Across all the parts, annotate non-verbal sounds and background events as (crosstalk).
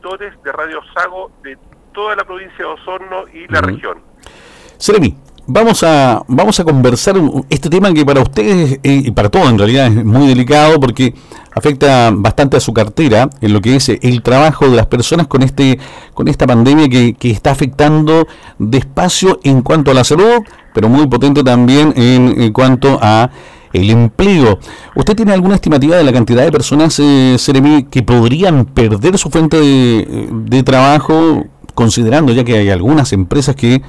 auditores de Radio Sago de toda la provincia de Osorno y la región. Seremi, vamos a, vamos a conversar este tema que para ustedes eh, y para todos en realidad es muy delicado porque afecta bastante a su cartera en lo que es el trabajo de las personas con este con esta pandemia que, que está afectando despacio en cuanto a la salud, pero muy potente también en, en cuanto a el empleo. ¿Usted tiene alguna estimativa de la cantidad de personas, eh, que podrían perder su fuente de, trabajo, considerando ya que hay algunas empresas que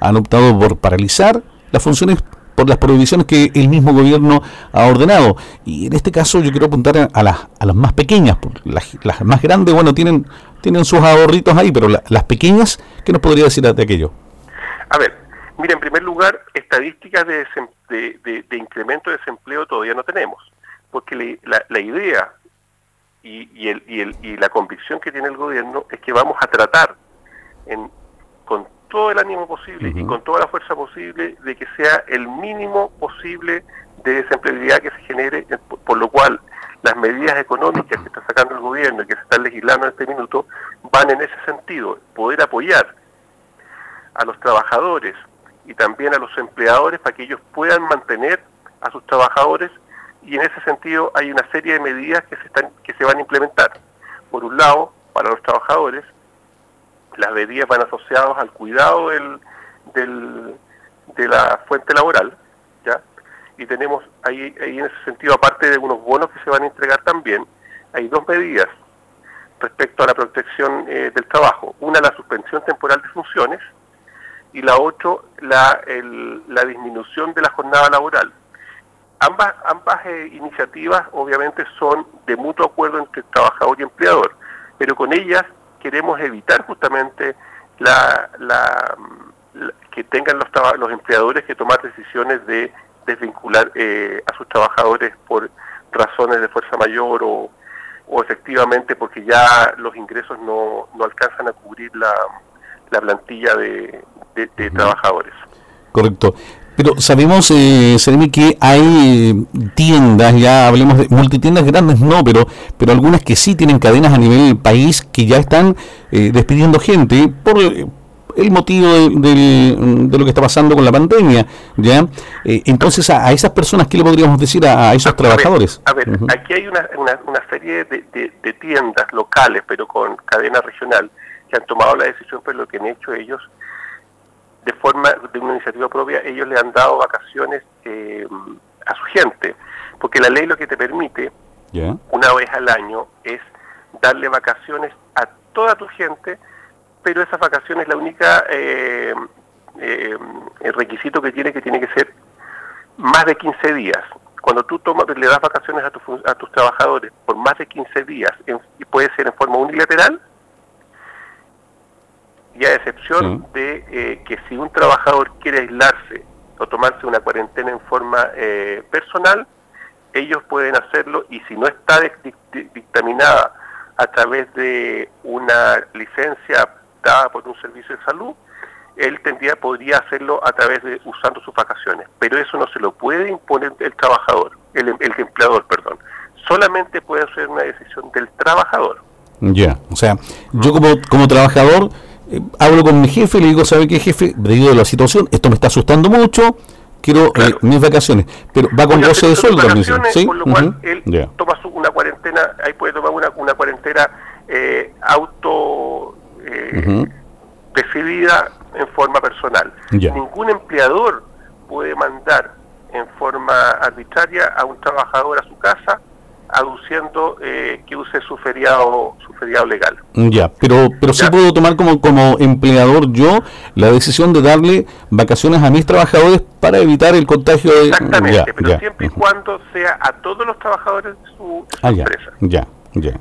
han optado por paralizar las funciones por las prohibiciones que el mismo gobierno ha ordenado. Y en este caso yo quiero apuntar a, las, a las más pequeñas, las, las, más grandes, bueno, tienen, tienen sus ahorritos ahí, pero las pequeñas, ¿qué nos podría decir de aquello? A ver, mira, en primer lugar, estadísticas de, de, de, incremento de desempleo todavía no tenemos, porque la, la idea y, y, el, y, el, y la convicción que tiene el gobierno es que vamos a tratar en, con todo el ánimo posible y con toda la fuerza posible de que sea el mínimo posible de desempleabilidad que se genere, eh, por, lo cual las medidas económicas que está sacando el gobierno y que se están legislando en este minuto van en ese sentido, poder apoyar a los trabajadores y también a los empleadores para que ellos puedan mantener a sus trabajadores y en ese sentido hay una serie de medidas que se están que se van a implementar. Por un lado, para los trabajadores las medidas van asociadas al cuidado del, del, de la fuente laboral, ¿ya? Y tenemos ahí, ahí en ese sentido, aparte de unos bonos que se van a entregar también, hay dos medidas respecto a la protección eh, del trabajo. Una, la suspensión temporal de funciones y la otra, la, la disminución de la jornada laboral. Ambas, ambas eh, iniciativas obviamente son de mutuo acuerdo entre trabajador y empleador, pero con ellas queremos evitar justamente la, la, que tengan los, los empleadores que tomar decisiones de desvincular eh, a sus trabajadores por razones de fuerza mayor o, o efectivamente porque ya los ingresos no, no alcanzan a cubrir la, la plantilla de, de, trabajadores. Correcto. Pero sabemos, eh, que hay tiendas, ya hablemos de multitiendas grandes, no, pero pero algunas que sí tienen cadenas a nivel país que ya están eh, despidiendo gente por el motivo de, lo que está pasando con la pandemia, ¿ya? Eh, entonces, a, esas personas, ¿qué le podríamos decir a, esos trabajadores? a ver, aquí hay una, una, serie de, de, tiendas locales, pero con cadena regional, que han tomado la decisión, pero lo que han hecho ellos de forma de una iniciativa propia, ellos le han dado vacaciones eh, a su gente, porque la ley lo que te permite, una vez al año, es darle vacaciones a toda tu gente, pero esas vacaciones la única eh, eh, el requisito que tiene que tiene que ser más de 15 días. Cuando tú tomas, le das vacaciones a, a tus trabajadores por más de 15 días, y puede ser en forma unilateral, y a excepción de eh, que si un trabajador quiere aislarse o tomarse una cuarentena en forma eh, personal, ellos pueden hacerlo y si no está dictaminada a través de una licencia dada por un servicio de salud, él tendría podría hacerlo a través de usando sus vacaciones, pero eso no se lo puede imponer el trabajador, el, el empleador, perdón. Solamente puede ser una decisión del trabajador. Ya, o sea, yo como como trabajador eh, hablo con mi jefe, le digo, ¿sabe qué jefe? Debido a la situación, esto me está asustando mucho, quiero eh, mis vacaciones, pero va con goce de sueldo también. ¿sí? Por lo cual él toma una cuarentena, ahí puede tomar una, una cuarentena eh, auto decidida en forma personal. Ningún empleador puede mandar en forma arbitraria a un trabajador a su casa aduciendo eh, que use su feriado su feriado legal. Ya, pero pero sí puedo tomar como como empleador yo la decisión de darle vacaciones a mis trabajadores para evitar el contagio de Exactamente, pero siempre y cuando sea a todos los trabajadores de su, ah, empresa. Ya, ya.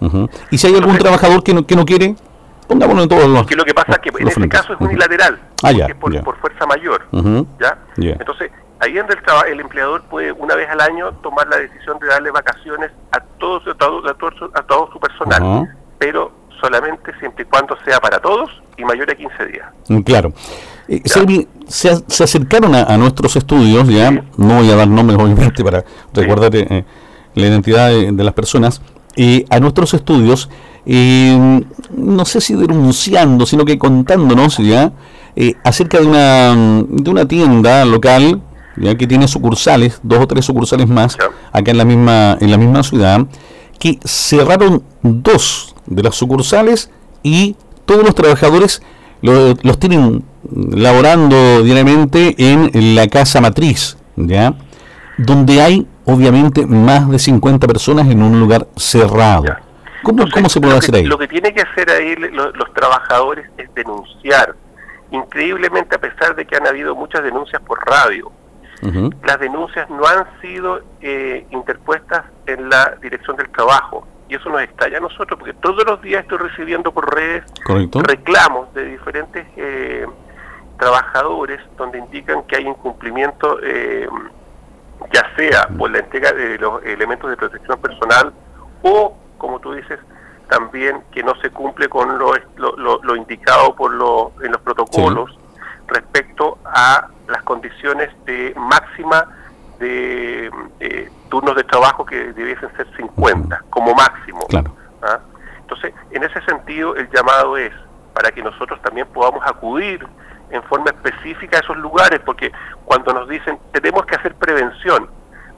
¿Mm? Y si hay algún trabajador que no que no quiere pongámoslo en todos los Que lo que pasa es que en este caso es unilateral, ah, ya, por, por, fuerza mayor, ¿ya? Entonces Ahí donde el, el, empleador puede una vez al año tomar la decisión de darle vacaciones a todos a todo, a todo, su personal, pero solamente siempre y cuando sea para todos y mayor a 15 días. Mm, claro. Eh, se, se, acercaron a, nuestros estudios, ya. No voy a dar nombres obviamente para recordar eh, la identidad de, las personas, y a nuestros estudios no sé si denunciando, sino que contándonos ya eh, acerca de una, de una tienda local ya que tiene sucursales, dos o tres sucursales más, acá en la misma, en la misma ciudad, que cerraron dos de las sucursales y todos los trabajadores los tienen laborando diariamente en la casa matriz, ¿ya? Donde hay obviamente más de 50 personas en un lugar cerrado. ¿Cómo, se puede hacer ahí? Lo que tiene que hacer ahí los trabajadores es denunciar. Increíblemente, a pesar de que han habido muchas denuncias por radio, las denuncias no han sido eh, interpuestas en la dirección del trabajo. Y eso nos estalla a nosotros, porque todos los días estoy recibiendo por redes reclamos de diferentes eh, trabajadores donde indican que hay incumplimiento, eh, ya sea por la entrega de los elementos de protección personal o, como tú dices, también que no se cumple con lo, lo, indicado por lo, en los protocolos respecto a las condiciones de máxima de eh, turnos de trabajo que debiesen ser 50 como máximo. ¿ah? Entonces, en ese sentido, el llamado es para que nosotros también podamos acudir en forma específica a esos lugares, porque cuando nos dicen tenemos que hacer prevención,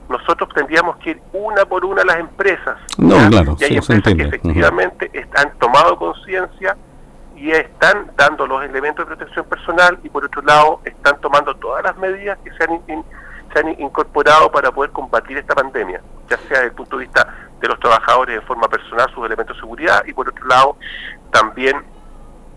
nosotros tendríamos que ir una por una a las empresas. No, claro, y hay empresas que efectivamente han tomado conciencia y están dando los elementos de protección personal y por otro lado están tomando todas las medidas que se han, se han incorporado para poder combatir esta pandemia, ya sea desde el punto de vista de los trabajadores en forma personal, sus elementos de seguridad y por otro lado también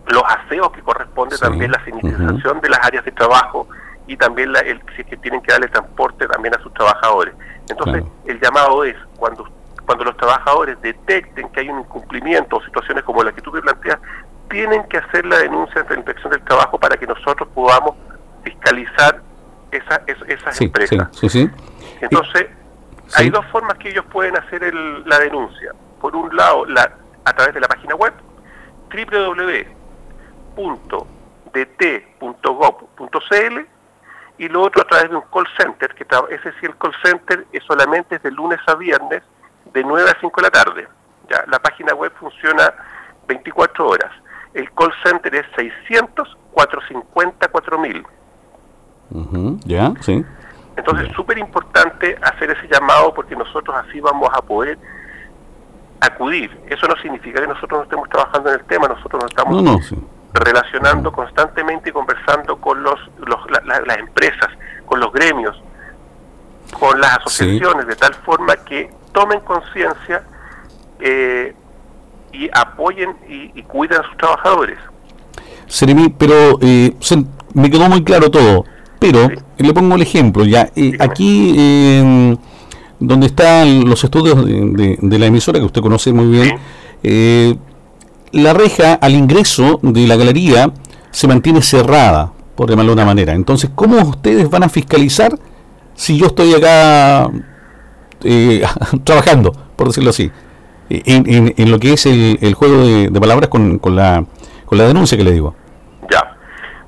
los aseos que corresponde también la sanitización de las áreas de trabajo y también la, el, si es que tienen que darle transporte también a sus trabajadores. Entonces, el llamado es cuando cuando los trabajadores detecten que hay un incumplimiento o situaciones como la que tú me planteas, tienen que hacer la denuncia ante la inspección del trabajo para que nosotros podamos fiscalizar esa, esas empresas. Entonces, hay dos formas que ellos pueden hacer el, la denuncia. Por un lado, la, a través de la página web www.dt.gov.cl y lo otro a través de un call center, que ese sí el call center es solamente de lunes a viernes de 9 a 5 de la tarde. Ya, la página web funciona 24 horas. El call center es 600 450 4000. ya, sí. Entonces es súper importante hacer ese llamado porque nosotros así vamos a poder acudir. Eso no significa que nosotros no estemos trabajando en el tema, nosotros nos estamos relacionando constantemente y conversando con los, las empresas, con los gremios, con las asociaciones, de tal forma que tomen conciencia eh, y apoyen y, y cuiden a sus trabajadores. Seremi, pero eh, me quedó muy claro todo, pero le pongo el ejemplo, ya, eh, aquí donde están los estudios de, la emisora, que usted conoce muy bien, eh, la reja al ingreso de la galería se mantiene cerrada, por llamarlo de una manera. Entonces, ¿cómo ustedes van a fiscalizar si yo estoy acá (laughs) trabajando, por decirlo así? En, en, lo que es el, juego de, palabras con, con, la, con la denuncia que le digo. Ya.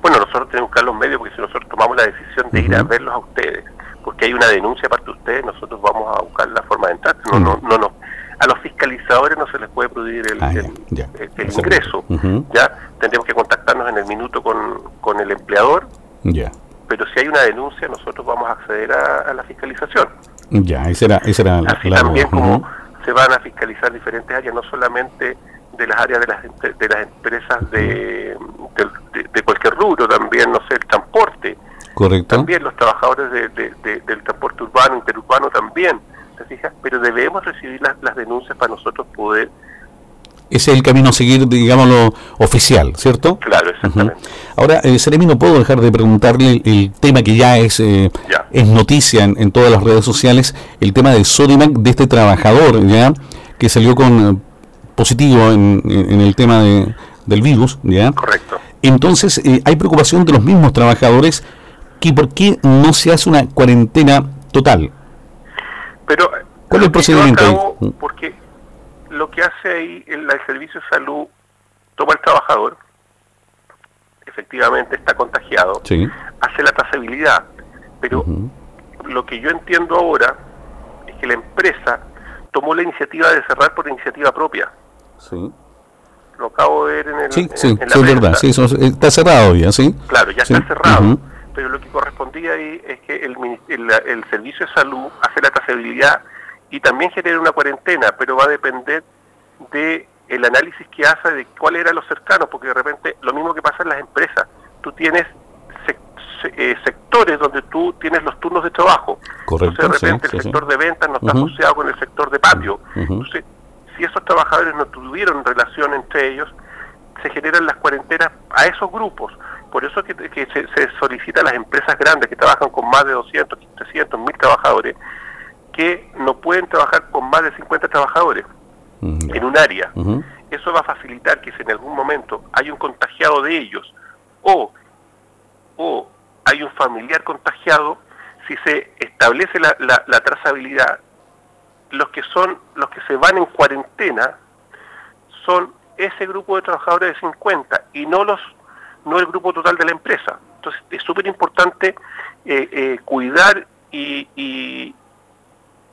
Bueno, nosotros tenemos que buscar los medios porque si nosotros tomamos la decisión de ir a verlos a ustedes, porque hay una denuncia parte de ustedes, nosotros vamos a buscar la forma de entrar. No, no, no, no. A los fiscalizadores no se les puede prohibir el, ah, ingreso. Ya tendríamos que contactarnos en el minuto con, con el empleador. Ya. Pero si hay una denuncia, nosotros vamos a acceder a, la fiscalización. Ya, esa era, esa era Así también como se van a fiscalizar diferentes áreas, no solamente de las áreas de las, de las empresas de, de, cualquier rubro, también, no sé, el transporte. Correcto. También los trabajadores del transporte urbano, interurbano también, ¿te fijas? Pero debemos recibir las, las denuncias para nosotros poder ese es el camino a seguir, digámoslo, oficial, ¿cierto? Claro, exactamente. Ahora, eh, Seremi, no puedo dejar de preguntarle el, tema que ya es, eh, es noticia en, todas las redes sociales, el tema del Sodimac, de este trabajador, ¿ya? Que salió con eh, positivo en, el tema de, del virus, ¿ya? Correcto. Entonces, eh, hay preocupación de los mismos trabajadores que por qué no se hace una cuarentena total. Pero, ¿cuál es el procedimiento? Porque lo que hace ahí el, servicio de salud, toma el trabajador, efectivamente está contagiado, hace la trazabilidad, pero lo que yo entiendo ahora es que la empresa tomó la iniciativa de cerrar por iniciativa propia. lo acabo de ver en el Sí, en- sí, en la sí, es verdad. Sí, eso está cerrado ya, ¿sí? Claro, ya Sí, está cerrado. Pero lo que correspondía ahí es que el, el, el Servicio de Salud hace la trazabilidad y también genera una cuarentena, pero va a depender de el análisis que hace de cuál eran los cercanos, porque de repente lo mismo que pasa en las empresas, tú tienes eh, sectores donde tú tienes los turnos de trabajo. Correcto, Entonces de repente sí, el sí, sector sí. de ventas no está asociado con el sector de patio. Entonces, si esos trabajadores no tuvieron relación entre ellos, se generan las cuarentenas a esos grupos. Por eso que, que se, se solicita a las empresas grandes que trabajan con más de 200, 300, 1000 trabajadores, que no pueden trabajar con más de 50 trabajadores en un área. Eso va a facilitar que si en algún momento hay un contagiado de ellos o, o hay un familiar contagiado, si se establece la, la- la trazabilidad, los que son los que se van en cuarentena son ese grupo de trabajadores de 50 y no los no el grupo total de la empresa. Entonces es súper importante eh, eh, cuidar y, y,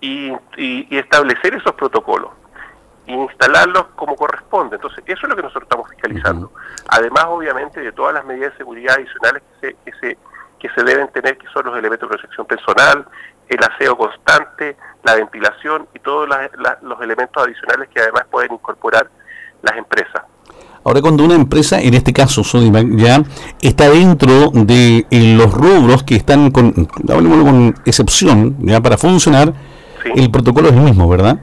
y- y- y establecer esos protocolos e instalarlos como corresponde. Entonces, eso es lo que nosotros estamos fiscalizando. Además, obviamente, de todas las medidas de seguridad adicionales que se, que se, que se deben tener, que son los elementos de protección personal, el aseo constante, la ventilación y todos la- la- los elementos adicionales que además pueden incorporar las empresas. Ahora, cuando una empresa, en este caso Sodimac, ya está dentro de eh, los rubros que están con, con excepción, ya para funcionar, Sí. el protocolo es el mismo, ¿verdad?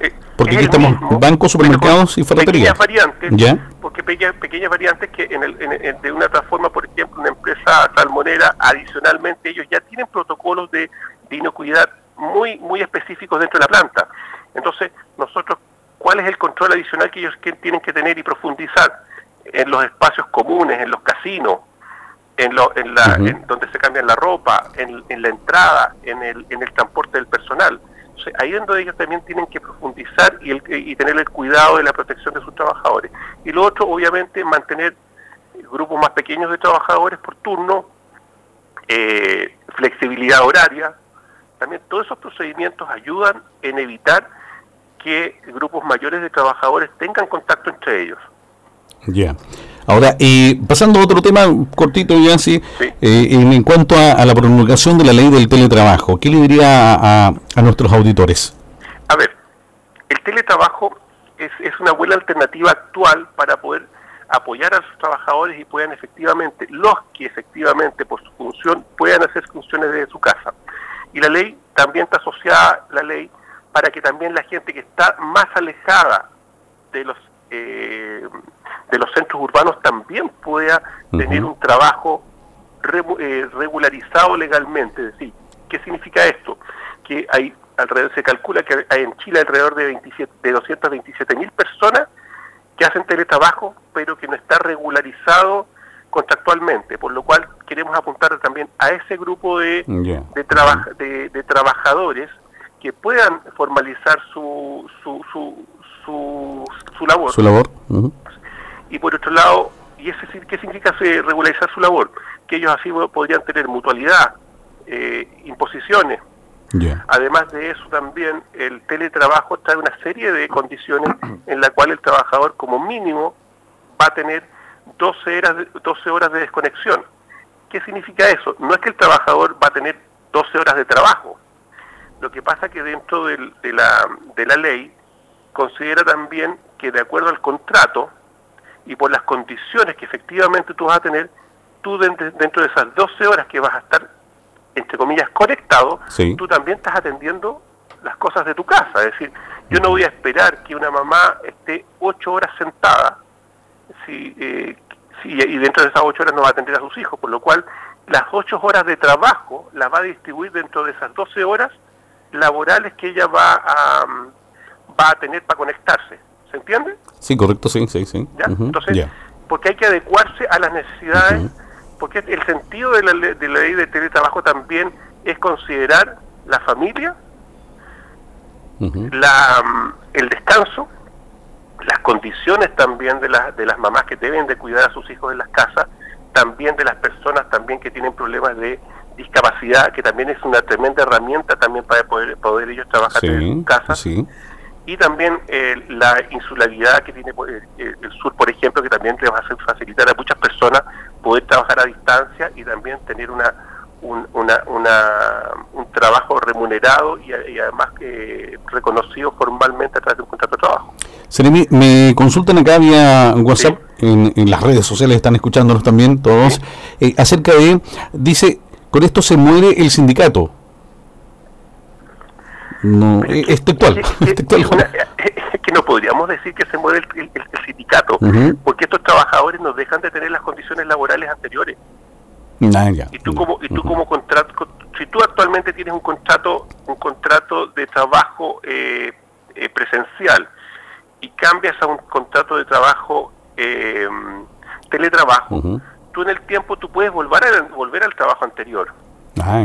Eh, Porque es aquí estamos mismo, bancos, supermercados y ferreterías. Pequeñas variantes, ¿Ya? porque pequeñas, pequeñas variantes que en el- en- en- de una otra forma, por ejemplo, una empresa salmonera, adicionalmente ellos ya tienen protocolos de, de inocuidad muy muy específicos dentro de la planta. Entonces, nosotros, ¿cuál es el control adicional que ellos que tienen que tener y profundizar en los espacios comunes, en los casinos, en, lo, en, la, en donde se cambian la ropa, en, en la entrada, en el, en el transporte del personal? Entonces, ahí es donde ellos también tienen que profundizar y, el- y tener el cuidado de la protección de sus trabajadores. Y lo otro, obviamente, mantener grupos más pequeños de trabajadores por turno, eh, flexibilidad horaria. También todos esos procedimientos ayudan en evitar que grupos mayores de trabajadores tengan contacto entre ellos. Ya. Ahora, eh, pasando a otro tema cortito ya, sí, eh, en, cuanto a, a la promulgación de la ley del teletrabajo, ¿qué le diría a, a- a nuestros auditores? A ver, el teletrabajo es, es una buena alternativa actual para poder apoyar a sus trabajadores y puedan efectivamente, los que efectivamente por su función puedan hacer funciones desde su casa. Y la ley también está asociada, la ley, para que también la gente que está más alejada de los de los centros urbanos también pueda tener un trabajo regu- eh, regularizado legalmente. Es decir, ¿qué significa esto? Que hay alrededor se calcula que hay en Chile alrededor de 27 de 227 mil personas que hacen teletrabajo, pero que no está regularizado contractualmente, por lo cual queremos apuntar también a ese grupo de, de, traba- de, de trabajadores que puedan formalizar su, su, su, su, su labor. Su labor. Y por otro lado, ¿y ese, sí- qué significa regularizar su labor? Que ellos así podrían tener mutualidad, eh, imposiciones. Además de eso también el teletrabajo trae una serie de condiciones (clears throat) en la cual el trabajador como mínimo va a tener 12 horas de, 12 horas de desconexión. ¿Qué significa eso? No es que el trabajador va a tener 12 horas de trabajo. Lo que pasa que dentro del- de, la, de la ley considera también que de acuerdo al contrato y por las condiciones que efectivamente tú vas a tener, tú dentro, dentro de esas 12 horas que vas a estar, entre comillas, conectado, Sí. tú también estás atendiendo las cosas de tu casa. Es decir, yo no voy a esperar que una mamá esté 8 horas sentada si, eh, si- y dentro de esas 8 horas no va a atender a sus hijos, por lo cual las 8 horas de trabajo las va a distribuir dentro de esas 12 horas laborales que ella va a, mm, va a tener para conectarse. ¿Se entiende? Sí, correcto, sí, sí, sí. ¿Ya? Entonces, ya. porque hay que adecuarse a las necesidades, porque el sentido de la, de la ley de teletrabajo también es considerar la familia, la, mm, el descanso, las condiciones también de, las de las mamás que deben de cuidar a sus hijos en las casas, también de las personas también que tienen problemas de discapacidad, que también es una tremenda herramienta también para poder, poder ellos trabajar en sus casas, sí. Y y también eh, la insularidad que tiene pues, el sur, por ejemplo, que también le va a facilitar a muchas personas poder trabajar a distancia y también tener una un, una, un trabajo remunerado y, además que reconocido formalmente a través de un contrato de trabajo. Seremi, me consultan acá vía WhatsApp, en, las redes sociales están escuchándonos también todos, eh, acerca de, dice, con esto se muere el sindicato. No, es textual. Es, que no podríamos decir que se muere el, sindicato, porque estos trabajadores nos dejan de tener las condiciones laborales anteriores. Ah, y tú como y tú como contrato, si tú actualmente tienes un contrato un contrato de trabajo eh, eh, presencial y cambias a un contrato de trabajo eh, teletrabajo, tú en el tiempo tú puedes volver a volver al trabajo anterior. Ah,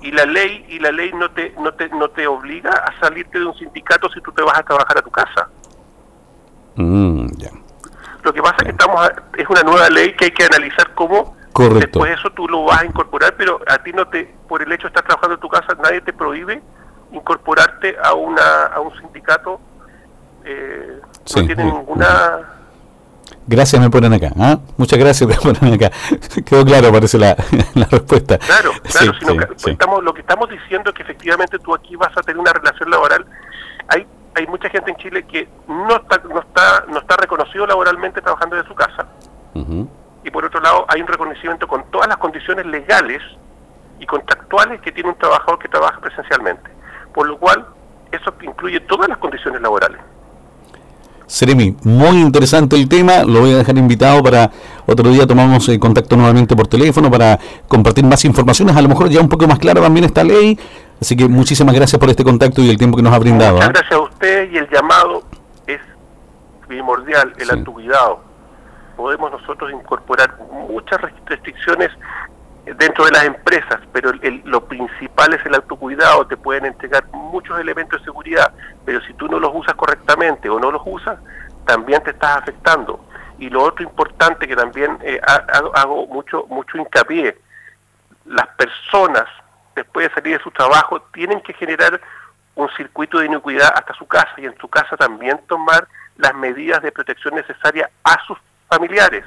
y la ley y la ley no te no te no te obliga a salirte de un sindicato si tú te vas a trabajar a tu casa. Mm, Lo que pasa es que estamos es una nueva ley que hay que analizar cómo Correcto. después eso tú lo vas a incorporar, pero a ti no te por el hecho de estar trabajando en tu casa nadie te prohíbe incorporarte a una a un sindicato. Eh, no tiene ninguna Gracias me ponen acá. ¿ah? Muchas gracias me ponen acá. (laughs) Quedó claro, parece la, (laughs) la respuesta. Claro, claro. estamos, lo que estamos diciendo es que efectivamente tú aquí vas a tener una relación laboral. Hay hay mucha gente en Chile que no está no está no está reconocido laboralmente trabajando de su casa. Y por otro lado, hay un reconocimiento con todas las condiciones legales y contractuales que tiene un trabajador que trabaja presencialmente. Por lo cual, eso incluye todas las condiciones laborales. Seremi, muy interesante el tema, lo voy a dejar invitado para otro día tomamos eh, contacto nuevamente por teléfono para compartir más informaciones, a lo mejor ya un poco más clara también esta ley, así que muchísimas gracias por este contacto y el tiempo que nos ha brindado. Muchas ¿ah? gracias a usted y el llamado es primordial, el sí. autocuidado. Podemos nosotros incorporar muchas restricciones dentro de las empresas, pero lo principal es el autocuidado, te pueden entregar muchos elementos de seguridad, pero si tú no los usas correctamente o no los usas, también te estás afectando. Y lo otro importante que también eh, hago mucho, mucho hincapié, las personas después de salir de su trabajo tienen que generar un circuito de inocuidad hasta su casa y en su casa también tomar las medidas de protección necesarias a sus familiares.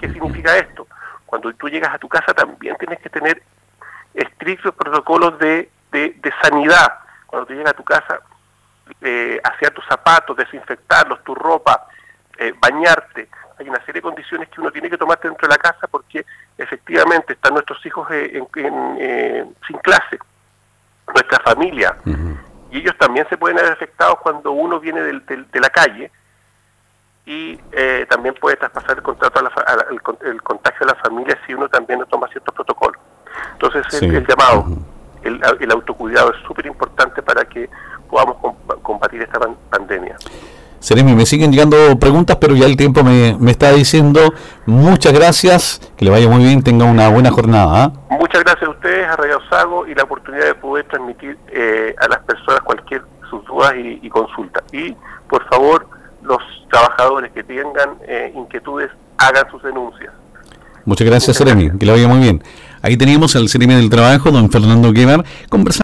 ¿Qué significa esto? Cuando tú llegas a tu casa también tienes que tener estrictos protocolos de, de, sanidad. Cuando tú llegas a tu casa, eh, hacia tus zapatos, desinfectarlos, tu ropa, eh, bañarte. Hay una serie de condiciones que uno tiene que tomar dentro de la casa porque efectivamente están nuestros hijos eh, en, sin clase, nuestra familia, y ellos también se pueden ver afectados cuando uno viene de la calle y eh, también puede traspasar el contrato a la, el, contagio a la familia si uno también no toma ciertos protocolos. Entonces el, llamado, el, el, autocuidado es súper importante para que podamos combatir esta pandemia. Seremi, me siguen llegando preguntas, pero ya el tiempo me, me, está diciendo muchas gracias, que le vaya muy bien, tenga una buena jornada. ¿ah? Muchas gracias a ustedes, a Radio Sago, y la oportunidad de poder transmitir eh, a las personas cualquier sus dudas y, y consultas. Y, por favor, los trabajadores que tengan eh, inquietudes hagan sus denuncias. Muchas gracias, Seremi. Que le vaya muy bien. Ahí teníamos al Seremi del Trabajo, don Fernando Guevara, conversando.